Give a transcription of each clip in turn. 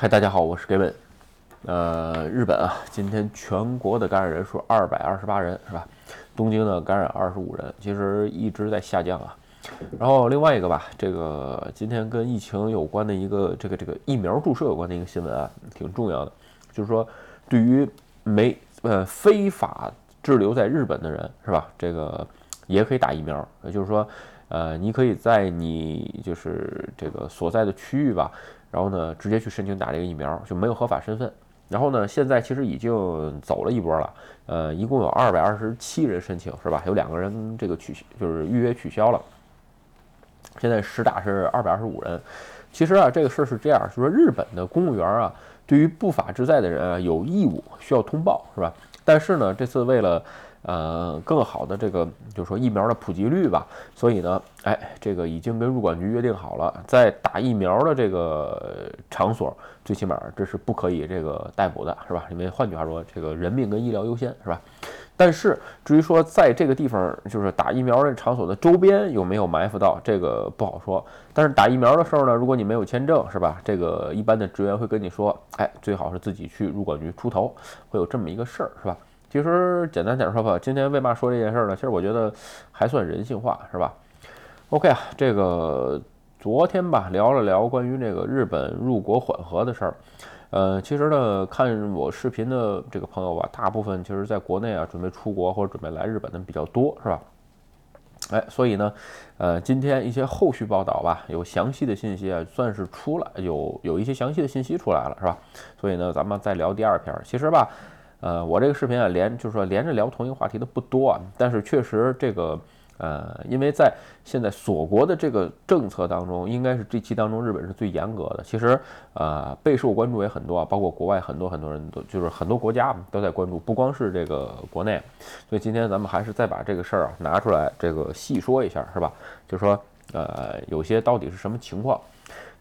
嗨，大家好，我是 Gavin。呃，日本啊，今天全国的感染人数二百二十八人，是吧？东京呢感染二十五人，其实一直在下降啊。然后另外一个吧，这个今天跟疫情有关的一个这个这个疫苗注射有关的一个新闻啊，挺重要的，就是说对于没呃非法滞留在日本的人，是吧？这个也可以打疫苗，也就是说，呃，你可以在你就是这个所在的区域吧。然后呢，直接去申请打这个疫苗就没有合法身份。然后呢，现在其实已经走了一波了，呃，一共有二百二十七人申请，是吧？有两个人这个取就是预约取消了。现在实打是二百二十五人。其实啊，这个事儿是这样，就是说日本的公务员啊，对于不法之在的人啊，有义务需要通报，是吧？但是呢，这次为了呃，更好的这个，就是说疫苗的普及率吧，所以呢，哎，这个已经跟入管局约定好了，在打疫苗的这个场所，最起码这是不可以这个逮捕的，是吧？因为换句话说，这个人命跟医疗优先，是吧？但是至于说在这个地方，就是打疫苗的场所的周边有没有埋伏到，这个不好说。但是打疫苗的时候呢，如果你没有签证，是吧？这个一般的职员会跟你说，哎，最好是自己去入管局出头，会有这么一个事儿，是吧？其实简单点说吧，今天为嘛说这件事儿呢？其实我觉得还算人性化，是吧？OK 啊，这个昨天吧聊了聊关于这个日本入国缓和的事儿。呃，其实呢，看我视频的这个朋友吧，大部分其实在国内啊准备出国或者准备来日本的比较多，是吧？哎，所以呢，呃，今天一些后续报道吧，有详细的信息啊，算是出来，有有一些详细的信息出来了，是吧？所以呢，咱们再聊第二篇。其实吧。呃，我这个视频啊，连就是说连着聊同一个话题的不多啊，但是确实这个，呃，因为在现在锁国的这个政策当中，应该是这期当中日本是最严格的。其实，呃，备受关注也很多啊，包括国外很多很多人都就是很多国家都在关注，不光是这个国内。所以今天咱们还是再把这个事儿啊拿出来，这个细说一下，是吧？就是说，呃，有些到底是什么情况？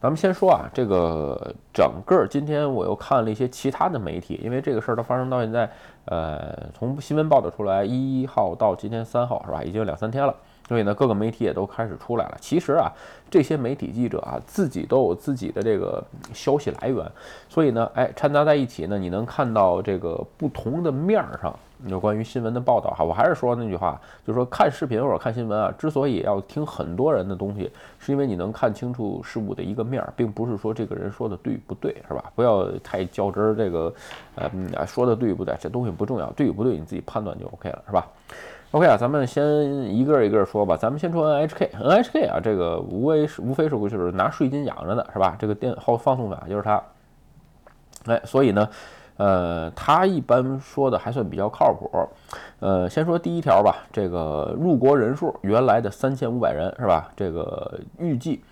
咱们先说啊，这个整个今天我又看了一些其他的媒体，因为这个事儿它发生到现在，呃，从新闻报道出来一号到今天三号是吧，已经两三天了。所以呢，各个媒体也都开始出来了。其实啊，这些媒体记者啊，自己都有自己的这个消息来源。所以呢，哎，掺杂在一起呢，你能看到这个不同的面儿上有关于新闻的报道哈。我还是说那句话，就是说看视频或者看新闻啊，之所以要听很多人的东西，是因为你能看清楚事物的一个面儿，并不是说这个人说的对不对，是吧？不要太较真儿，这个呃说的对不对，这东西不重要，对与不对你自己判断就 OK 了，是吧？OK 啊，咱们先一个一个说吧。咱们先说 NHK，NHK 啊，这个无非是无非是就是拿税金养着的，是吧？这个电号放送法就是它。哎，所以呢，呃，他一般说的还算比较靠谱。呃，先说第一条吧，这个入国人数原来的三千五百人是吧？这个预计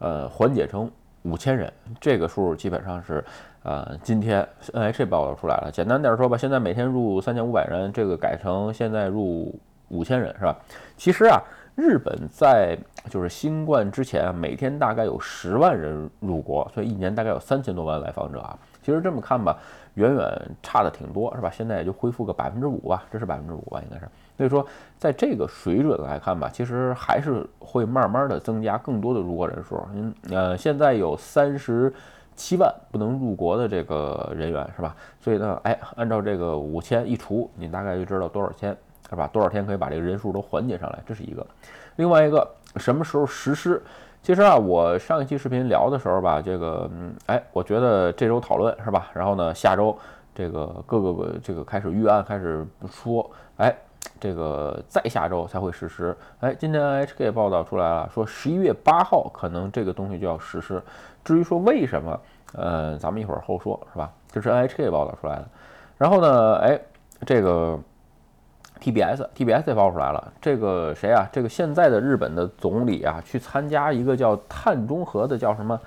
呃缓解成五千人，这个数基本上是呃今天 NH 报道出来了。简单点说吧，现在每天入三千五百人，这个改成现在入。五千人是吧？其实啊，日本在就是新冠之前啊，每天大概有十万人入国，所以一年大概有三千多万来访者啊。其实这么看吧，远远差的挺多，是吧？现在也就恢复个百分之五吧，这是百分之五吧，应该是。所以说，在这个水准来看吧，其实还是会慢慢的增加更多的入国人数。嗯，呃，现在有三十七万不能入国的这个人员，是吧？所以呢，哎，按照这个五千一除，你大概就知道多少钱。是吧？多少天可以把这个人数都缓解上来？这是一个。另外一个，什么时候实施？其实啊，我上一期视频聊的时候吧，这个，嗯，哎，我觉得这周讨论是吧？然后呢，下周这个各个这个开始预案，开始说，哎，这个再下周才会实施。哎，今天 NHK 报道出来了，说十一月八号可能这个东西就要实施。至于说为什么，呃，咱们一会儿后说，是吧？这是 NHK 报道出来的。然后呢，哎，这个。TBS，TBS 也爆出来了，这个谁啊？这个现在的日本的总理啊，去参加一个叫碳中和的叫什么？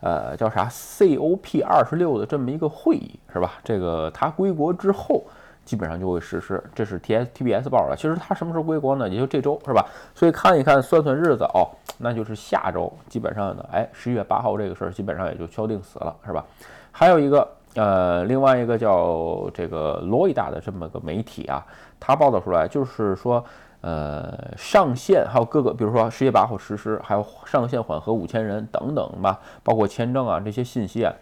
呃，叫啥？COP 二十六的这么一个会议是吧？这个他归国之后，基本上就会实施。这是 TS TBS 报的。其实他什么时候归国呢？也就这周是吧？所以看一看，算算日子哦，那就是下周。基本上呢，哎，十一月八号这个事儿基本上也就敲定死了是吧？还有一个。呃，另外一个叫这个罗伊达的这么个媒体啊，他报道出来就是说，呃，上线还有各个，比如说十月八号实施，还有上线缓和五千人等等吧，包括签证啊这些信息啊，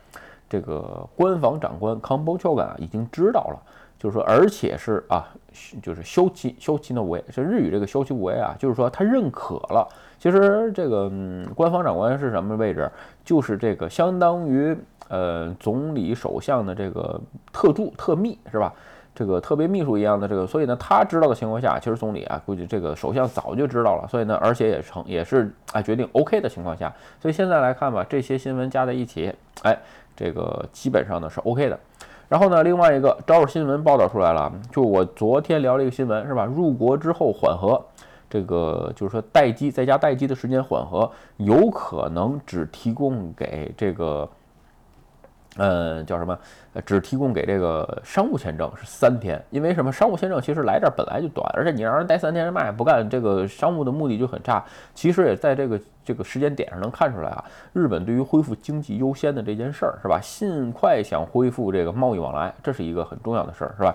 这个官方长官康波丘干啊已经知道了，就是说，而且是啊，就是修其修其的为，是日语这个修其为啊，就是说他认可了。其实这个嗯，官方长官是什么位置？就是这个相当于呃总理首相的这个特助特秘是吧？这个特别秘书一样的这个，所以呢，他知道的情况下，其实总理啊，估计这个首相早就知道了，所以呢，而且也成也是啊决定 OK 的情况下，所以现在来看吧，这些新闻加在一起，哎，这个基本上呢是 OK 的。然后呢，另外一个招儿新闻报道出来了，就我昨天聊了一个新闻是吧？入国之后缓和，这个就是说待机在家待机的时间缓和，有可能只提供给这个。嗯，叫什么？呃，只提供给这个商务签证是三天，因为什么？商务签证其实来这儿本来就短，而且你让人待三天，人嘛也不干，这个商务的目的就很差。其实也在这个这个时间点上能看出来啊，日本对于恢复经济优先的这件事儿是吧？尽快想恢复这个贸易往来，这是一个很重要的事儿是吧？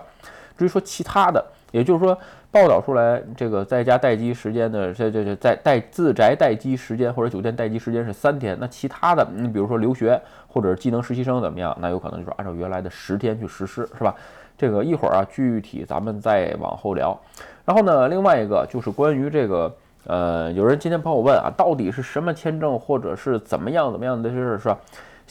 至于说其他的。也就是说，报道出来这个在家待机时间的，这这这在待自宅待机时间或者酒店待机时间是三天。那其他的，你比如说留学或者技能实习生怎么样？那有可能就是按照原来的十天去实施，是吧？这个一会儿啊，具体咱们再往后聊。然后呢，另外一个就是关于这个，呃，有人今天朋友问啊，到底是什么签证或者是怎么样怎么样的，就是吧。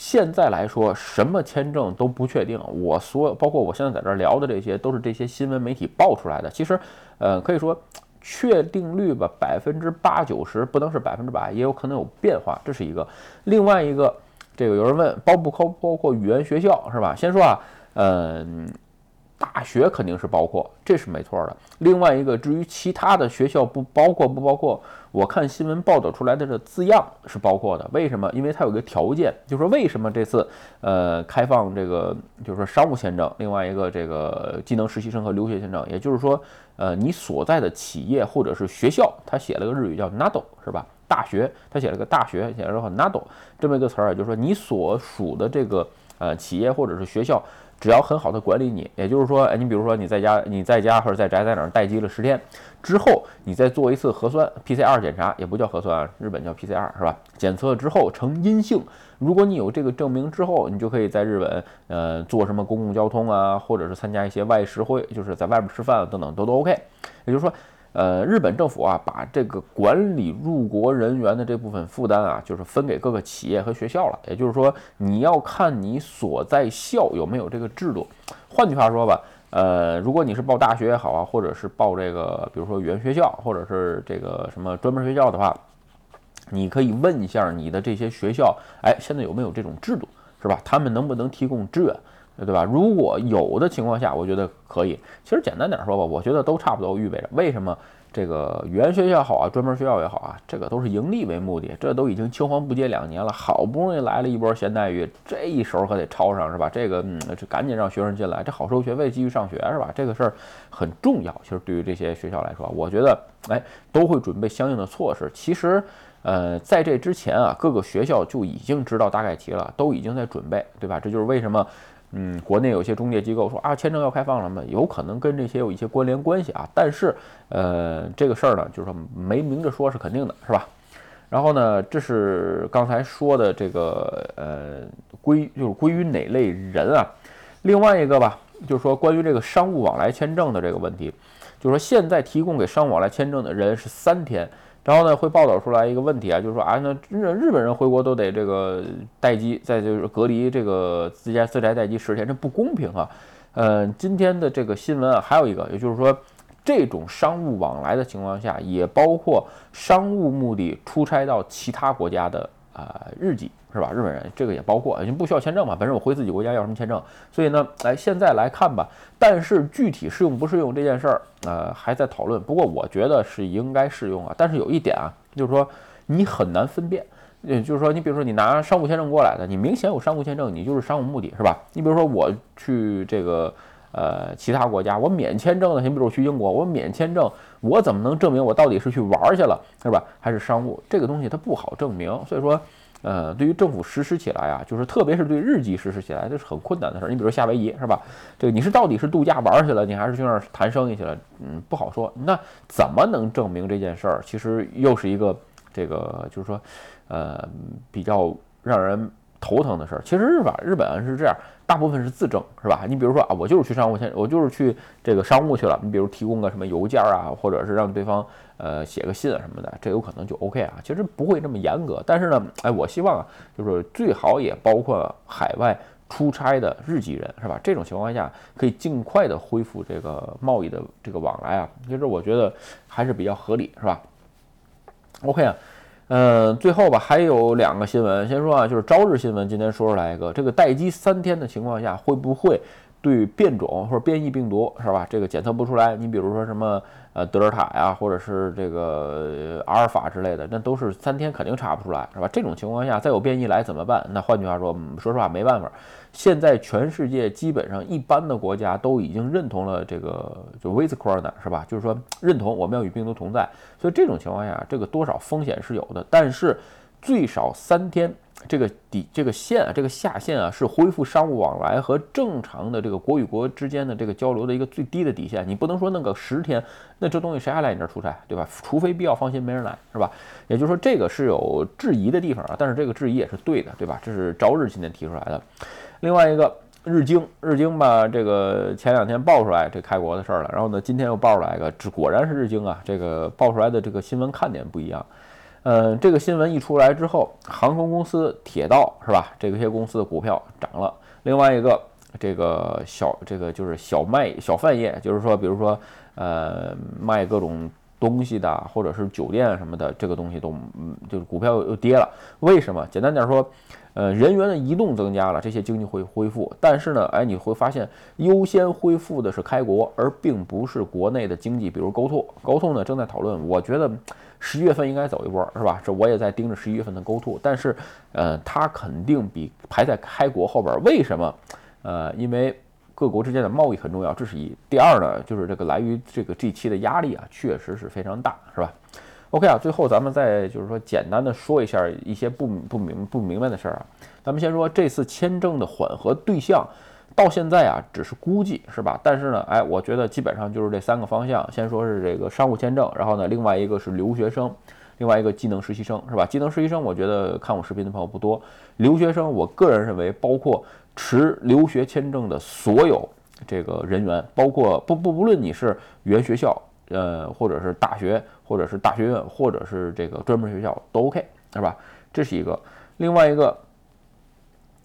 现在来说，什么签证都不确定。我所有，包括我现在在这聊的这些，都是这些新闻媒体爆出来的。其实，呃，可以说确定率吧，百分之八九十，不能是百分之百，也有可能有变化。这是一个。另外一个，这个有人问，包不包包括语言学校是吧？先说啊，嗯。大学肯定是包括，这是没错的。另外一个，至于其他的学校不包括不包括，我看新闻报道出来的这字样是包括的。为什么？因为它有个条件，就是说为什么这次呃开放这个就是说商务签证，另外一个这个技能实习生和留学签证，也就是说呃你所在的企业或者是学校，他写了个日语叫 nado 是吧？大学他写了个大学，写了个 nado 这么一个词儿，就是说你所属的这个呃企业或者是学校。只要很好的管理你，也就是说，哎，你比如说你在家，你在家或者在宅在哪儿待机了十天之后，你再做一次核酸 PCR 检查，也不叫核酸啊，日本叫 PCR 是吧？检测之后呈阴性，如果你有这个证明之后，你就可以在日本，呃，做什么公共交通啊，或者是参加一些外食会，就是在外面吃饭等等都都 OK。也就是说。呃，日本政府啊，把这个管理入国人员的这部分负担啊，就是分给各个企业和学校了。也就是说，你要看你所在校有没有这个制度。换句话说吧，呃，如果你是报大学也好啊，或者是报这个，比如说语言学校，或者是这个什么专门学校的话，你可以问一下你的这些学校，哎，现在有没有这种制度，是吧？他们能不能提供支援？对吧？如果有的情况下，我觉得可以。其实简单点说吧，我觉得都差不多预备着。为什么这个语言学校好啊，专门学校也好啊，这个都是盈利为目的。这都已经青黄不接两年了，好不容易来了一波咸待遇，这一手可得抄上是吧？这个嗯，这赶紧让学生进来，这好收学费，继续上学是吧？这个事儿很重要。其实对于这些学校来说，我觉得哎，都会准备相应的措施。其实呃，在这之前啊，各个学校就已经知道大概题了，都已经在准备，对吧？这就是为什么。嗯，国内有些中介机构说啊，签证要开放了嘛，有可能跟这些有一些关联关系啊。但是，呃，这个事儿呢，就是说没明着说是肯定的，是吧？然后呢，这是刚才说的这个呃归就是归于哪类人啊？另外一个吧，就是说关于这个商务往来签证的这个问题，就是说现在提供给商务往来签证的人是三天。然后呢，会报道出来一个问题啊，就是说啊，那日日本人回国都得这个待机，再就是隔离这个自家自宅待机十天，这不公平啊。嗯，今天的这个新闻啊，还有一个，也就是说，这种商务往来的情况下，也包括商务目的出差到其他国家的啊日籍。是吧？日本人这个也包括，已经不需要签证嘛。本身我回自己国家要什么签证？所以呢，来，现在来看吧。但是具体适用不适用这件事儿，呃，还在讨论。不过我觉得是应该适用啊。但是有一点啊，就是说你很难分辨。也就是说，你比如说你拿商务签证过来的，你明显有商务签证，你就是商务目的是吧？你比如说我去这个呃其他国家，我免签证的，你比如我去英国，我免签证，我怎么能证明我到底是去玩去了，是吧？还是商务？这个东西它不好证明。所以说。呃，对于政府实施起来啊，就是特别是对日籍实施起来，这是很困难的事儿。你比如夏威夷是吧？这个你是到底是度假玩去了，你还是去那儿谈生意去了？嗯，不好说。那怎么能证明这件事儿？其实又是一个这个，就是说，呃，比较让人头疼的事儿。其实日本日本是这样，大部分是自证，是吧？你比如说啊，我就是去商务签，我就是去这个商务去了。你比如提供个什么邮件啊，或者是让对方呃写个信啊什么的，这有可能就 OK 啊。其实不会这么严格，但是呢，哎，我希望啊，就是最好也包括海外出差的日籍人，是吧？这种情况下可以尽快的恢复这个贸易的这个往来啊。其实我觉得还是比较合理，是吧？OK 啊。嗯，最后吧，还有两个新闻，先说啊，就是朝日新闻今天说出来一个，这个待机三天的情况下，会不会对变种或者变异病毒是吧？这个检测不出来，你比如说什么呃德尔塔呀，或者是这个阿尔法之类的，那都是三天肯定查不出来，是吧？这种情况下再有变异来怎么办？那换句话说，说实话没办法。现在全世界基本上一般的国家都已经认同了这个就 with corona 是吧？就是说认同我们要与病毒同在，所以这种情况下，这个多少风险是有的。但是最少三天，这个底这个线啊，这个下限啊，是恢复商务往来和正常的这个国与国之间的这个交流的一个最低的底线。你不能说弄个十天，那这东西谁还来你这儿出差，对吧？除非必要放心，没人来，是吧？也就是说这个是有质疑的地方啊，但是这个质疑也是对的，对吧？这是朝日今天提出来的。另外一个日经，日经吧，这个前两天爆出来这开国的事儿了，然后呢，今天又爆出来一个，这果然是日经啊，这个爆出来的这个新闻看点不一样。嗯，这个新闻一出来之后，航空公司、铁道是吧？这些公司的股票涨了。另外一个，这个小这个就是小卖小贩业，就是说，比如说呃卖各种东西的，或者是酒店什么的，这个东西都嗯就是股票又跌了。为什么？简单点说。呃，人员的移动增加了，这些经济会恢复。但是呢，哎，你会发现优先恢复的是开国，而并不是国内的经济。比如高通，高通呢正在讨论，我觉得十一月份应该走一波，是吧？这我也在盯着十一月份的高通。但是，呃，它肯定比排在开国后边。为什么？呃，因为各国之间的贸易很重要，这是一。第二呢，就是这个来于这个 G 七的压力啊，确实是非常大，是吧？OK 啊，最后咱们再就是说简单的说一下一些不不明不明白的事儿啊。咱们先说这次签证的缓和对象，到现在啊只是估计是吧？但是呢，哎，我觉得基本上就是这三个方向。先说是这个商务签证，然后呢，另外一个是留学生，另外一个技能实习生是吧？技能实习生，我觉得看我视频的朋友不多。留学生，我个人认为包括持留学签证的所有这个人员，包括不不不论你是原学校。呃，或者是大学，或者是大学院，或者是这个专门学校都 OK，是吧？这是一个。另外一个，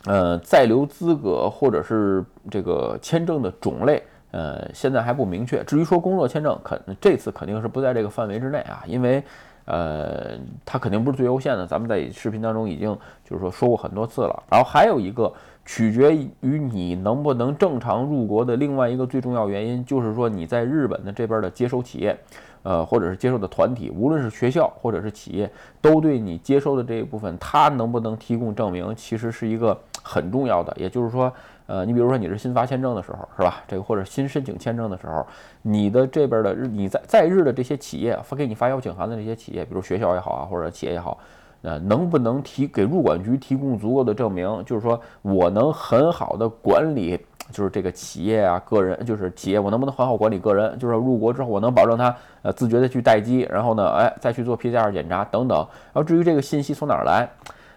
呃，在留资格或者是这个签证的种类，呃，现在还不明确。至于说工作签证，肯这次肯定是不在这个范围之内啊，因为呃，它肯定不是最优先的。咱们在视频当中已经就是说说过很多次了。然后还有一个。取决于你能不能正常入国的另外一个最重要原因，就是说你在日本的这边的接收企业，呃，或者是接收的团体，无论是学校或者是企业，都对你接收的这一部分，他能不能提供证明，其实是一个很重要的。也就是说，呃，你比如说你是新发签证的时候，是吧？这个或者新申请签证的时候，你的这边的日你在在日的这些企业发给你发邀请函的这些企业，比如学校也好啊，或者企业也好。呃，能不能提给入管局提供足够的证明？就是说我能很好的管理，就是这个企业啊，个人，就是企业，我能不能很好管理个人？就是入国之后，我能保证他呃自觉的去待机，然后呢，哎，再去做 PCR 检查等等。然后至于这个信息从哪儿来，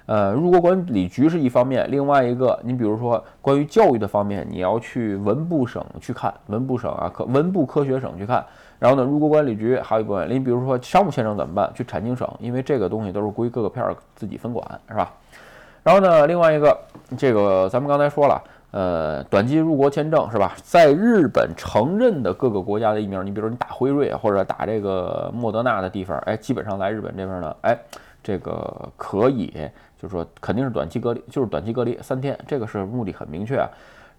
呃，入国管理局是一方面，另外一个，你比如说关于教育的方面，你要去文部省去看，文部省啊，科文部科学省去看。然后呢，入国管理局还有一部分，你比如说商务签证怎么办？去产经省，因为这个东西都是归各个片儿自己分管，是吧？然后呢，另外一个，这个咱们刚才说了，呃，短期入国签证是吧？在日本承认的各个国家的疫苗，你比如说你打辉瑞或者打这个莫德纳的地方，哎，基本上来日本这边呢，哎，这个可以，就是说肯定是短期隔离，就是短期隔离三天，这个是目的很明确。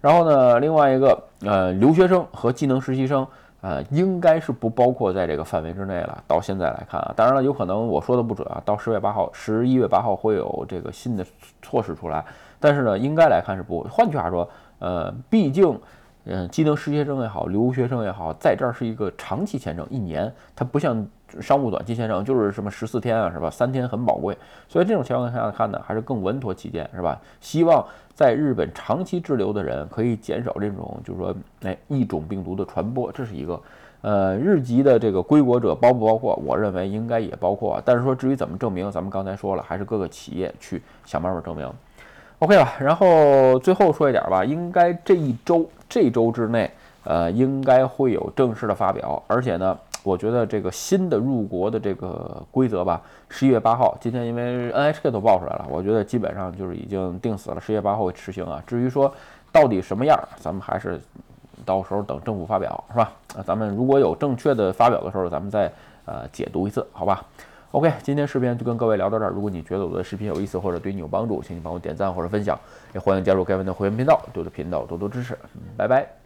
然后呢，另外一个，呃，留学生和技能实习生。呃，应该是不包括在这个范围之内了。到现在来看啊，当然了，有可能我说的不准啊。到十月八号、十一月八号会有这个新的措施出来，但是呢，应该来看是不。换句话说，呃，毕竟。嗯，技能实习生也好，留学生也好，在这儿是一个长期签证，一年，它不像商务短期签证，就是什么十四天啊，是吧？三天很宝贵，所以这种情况下看呢，还是更稳妥起见，是吧？希望在日本长期滞留的人可以减少这种，就是说，哎，一种病毒的传播，这是一个。呃，日籍的这个归国者包不包括？我认为应该也包括，但是说至于怎么证明，咱们刚才说了，还是各个企业去想办法证明。OK 吧，然后最后说一点吧，应该这一周这周之内，呃，应该会有正式的发表，而且呢，我觉得这个新的入国的这个规则吧，十一月八号，今天因为 NHK 都爆出来了，我觉得基本上就是已经定死了，十一月八号会实行啊。至于说到底什么样，咱们还是到时候等政府发表，是吧？啊，咱们如果有正确的发表的时候，咱们再呃解读一次，好吧？OK，今天视频就跟各位聊到这儿。如果你觉得我的视频有意思或者对你有帮助，请你帮我点赞或者分享，也欢迎加入盖文的会员频道，对我的频道多多支持。拜拜。